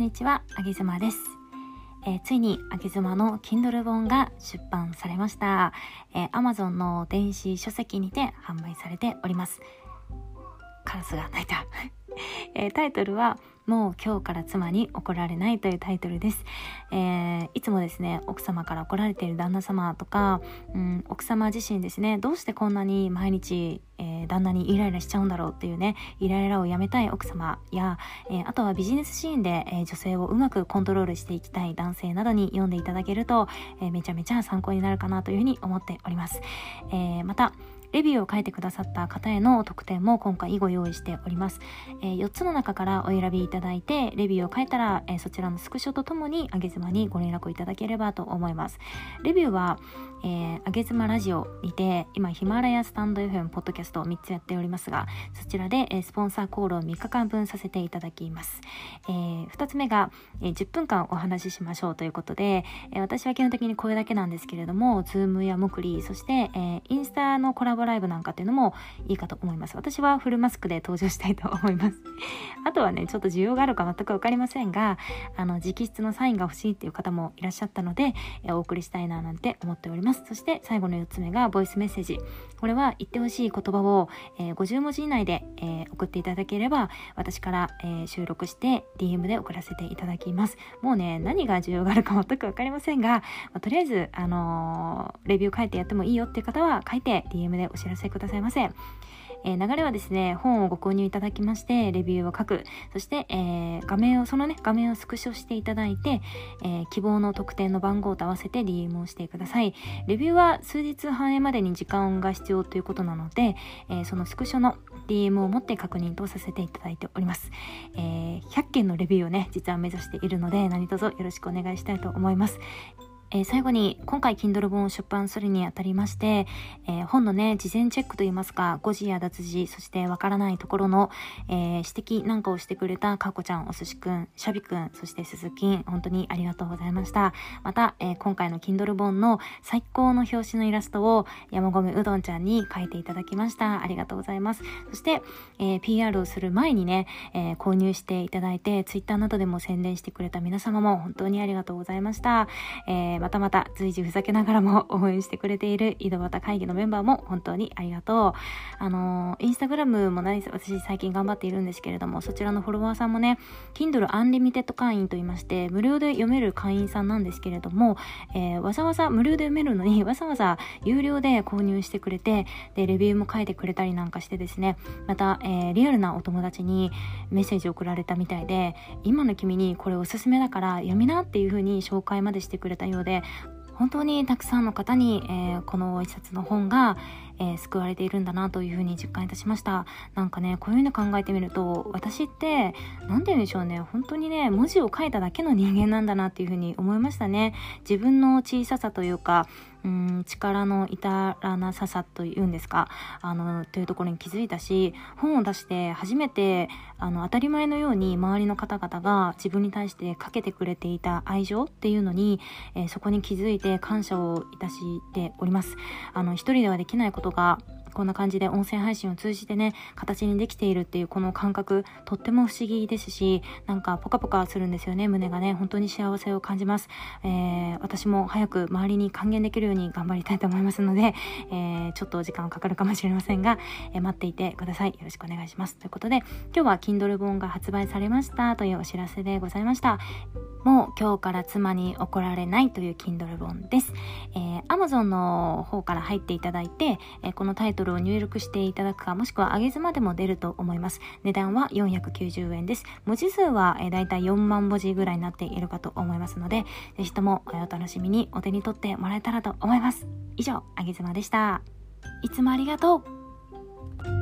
んにちは、あげずまです。えー、ついにあげずまの Kindle 本が出版されました。えー、Amazon の電子書籍にて販売されております。カラスが鳴いた。えー、タイトルはもう今日から妻に怒られないというタイトルです。えー、いつもですね、奥様から怒られている旦那様とか、うん、奥様自身ですね、どうしてこんなに毎日、えー、旦那にイライラしちゃうんだろうっていうね、イライラをやめたい奥様や、えー、あとはビジネスシーンで、え女性をうまくコントロールしていきたい男性などに読んでいただけると、えめちゃめちゃ参考になるかなというふうに思っております。えまた、レビューを書いてくださった方への特典も今回ご用意しております。えー、4つの中からお選びいただいて、レビューを書いたら、えー、そちらのスクショとともに、あげ妻にご連絡をいただければと思います。レビューは、え、あげ妻ラジオにて、今、ヒマラヤスタンド FM ポッドキャストを3つやっておりますが、そちらで、えー、スポンサーコールを3日間分させていただきます。えー、2つ目が、えー、10分間お話ししましょうということで、えー、私は基本的に声だけなんですけれども、ズームやモクリ、そして、えー、インスタのコラボライブなんかっていうのもいいかと思います。私はフルマスクで登場したいと思います。あとはね、ちょっと需要があるか全くわかりませんが、あの、直筆のサインが欲しいっていう方もいらっしゃったので、えお送りしたいななんて思っております。そして最後の4つ目がボイスメッセージ。これは言ってほしい言葉を、えー、50文字以内で、えー、送っていただければ、私から、えー、収録して DM で送らせていただきます。もうね、何が需要があるか全くわかりませんが、まあ、とりあえず、あのレビュー書いてやってもいいよっていう方は書いて DM でお知らせくださいませ。えー、流れはですね、本をご購入いただきまして、レビューを書く。そして、えー、画面を、そのね、画面をスクショしていただいて、えー、希望の特典の番号と合わせて DM をしてください。レビューは数日反映までに時間が必要ということなので、えそのスクショの DM を持って確認とさせていただいております。え100件のレビューをね、実は目指しているので、何卒よろしくお願いしたいと思います。えー、最後に今回 Kindle 本を出版するにあたりまして、えー、本のね、事前チェックといいますか、誤字や脱字、そしてわからないところの、えー、指摘なんかをしてくれたかこちゃん、おすしくん、しゃびくん、そしてすずきん、本当にありがとうございました。また、え今回の Kindle 本の最高の表紙のイラストを山込うどんちゃんに描いていただきました。ありがとうございます。そして、え PR をする前にね、え購入していただいて、Twitter などでも宣伝してくれた皆様も本当にありがとうございました。えまたまた随時ふざけながらも応援してくれている井戸端会議のメンバーも本当にありがとう。あのー、インスタグラムも何私最近頑張っているんですけれども、そちらのフォロワーさんもね、Kindle Unlimited 会員と言いまして、無料で読める会員さんなんですけれども、えー、わざわざ無料で読めるのに、わざわざ有料で購入してくれて、で、レビューも書いてくれたりなんかしてですね、また、えー、リアルなお友達にメッセージを送られたみたいで、今の君にこれおすすめだから読みなっていう風に紹介までしてくれたようで、本当にたくさんの方に、えー、この一冊の本が、えー、救われているんだなというふうに実感いたしました。なんかね、こういうの考えてみると、私って、なんて言うんでしょうね、本当にね、文字を書いただけの人間なんだなっていうふうに思いましたね。自分の小ささというか、うん力の至らなささというんですかあのというところに気づいたし本を出して初めてあの当たり前のように周りの方々が自分に対してかけてくれていた愛情っていうのに、えー、そこに気づいて感謝をいたしておりますあの一人ではできないことがこんな感じで音声配信を通じてね、形にできているっていうこの感覚、とっても不思議ですし、なんかポカポカするんですよね、胸がね。本当に幸せを感じます。えー、私も早く周りに還元できるように頑張りたいと思いますので、えー、ちょっと時間かかるかもしれませんが、えー、待っていてください。よろしくお願いします。ということで、今日は Kindle 本が発売されましたというお知らせでございました。もう今日から妻に怒られないという Kindle 本です。えー、Amazon の方から入っていただいて、えー、このタイトルを入力していただくか、もしくは上げ妻でも出ると思います。値段は490円です。文字数は、えー、だいたい4万文字ぐらいになっているかと思いますので、ぜひともお楽しみにお手に取ってもらえたらと思います。以上、あげ妻でした。いつもありがとう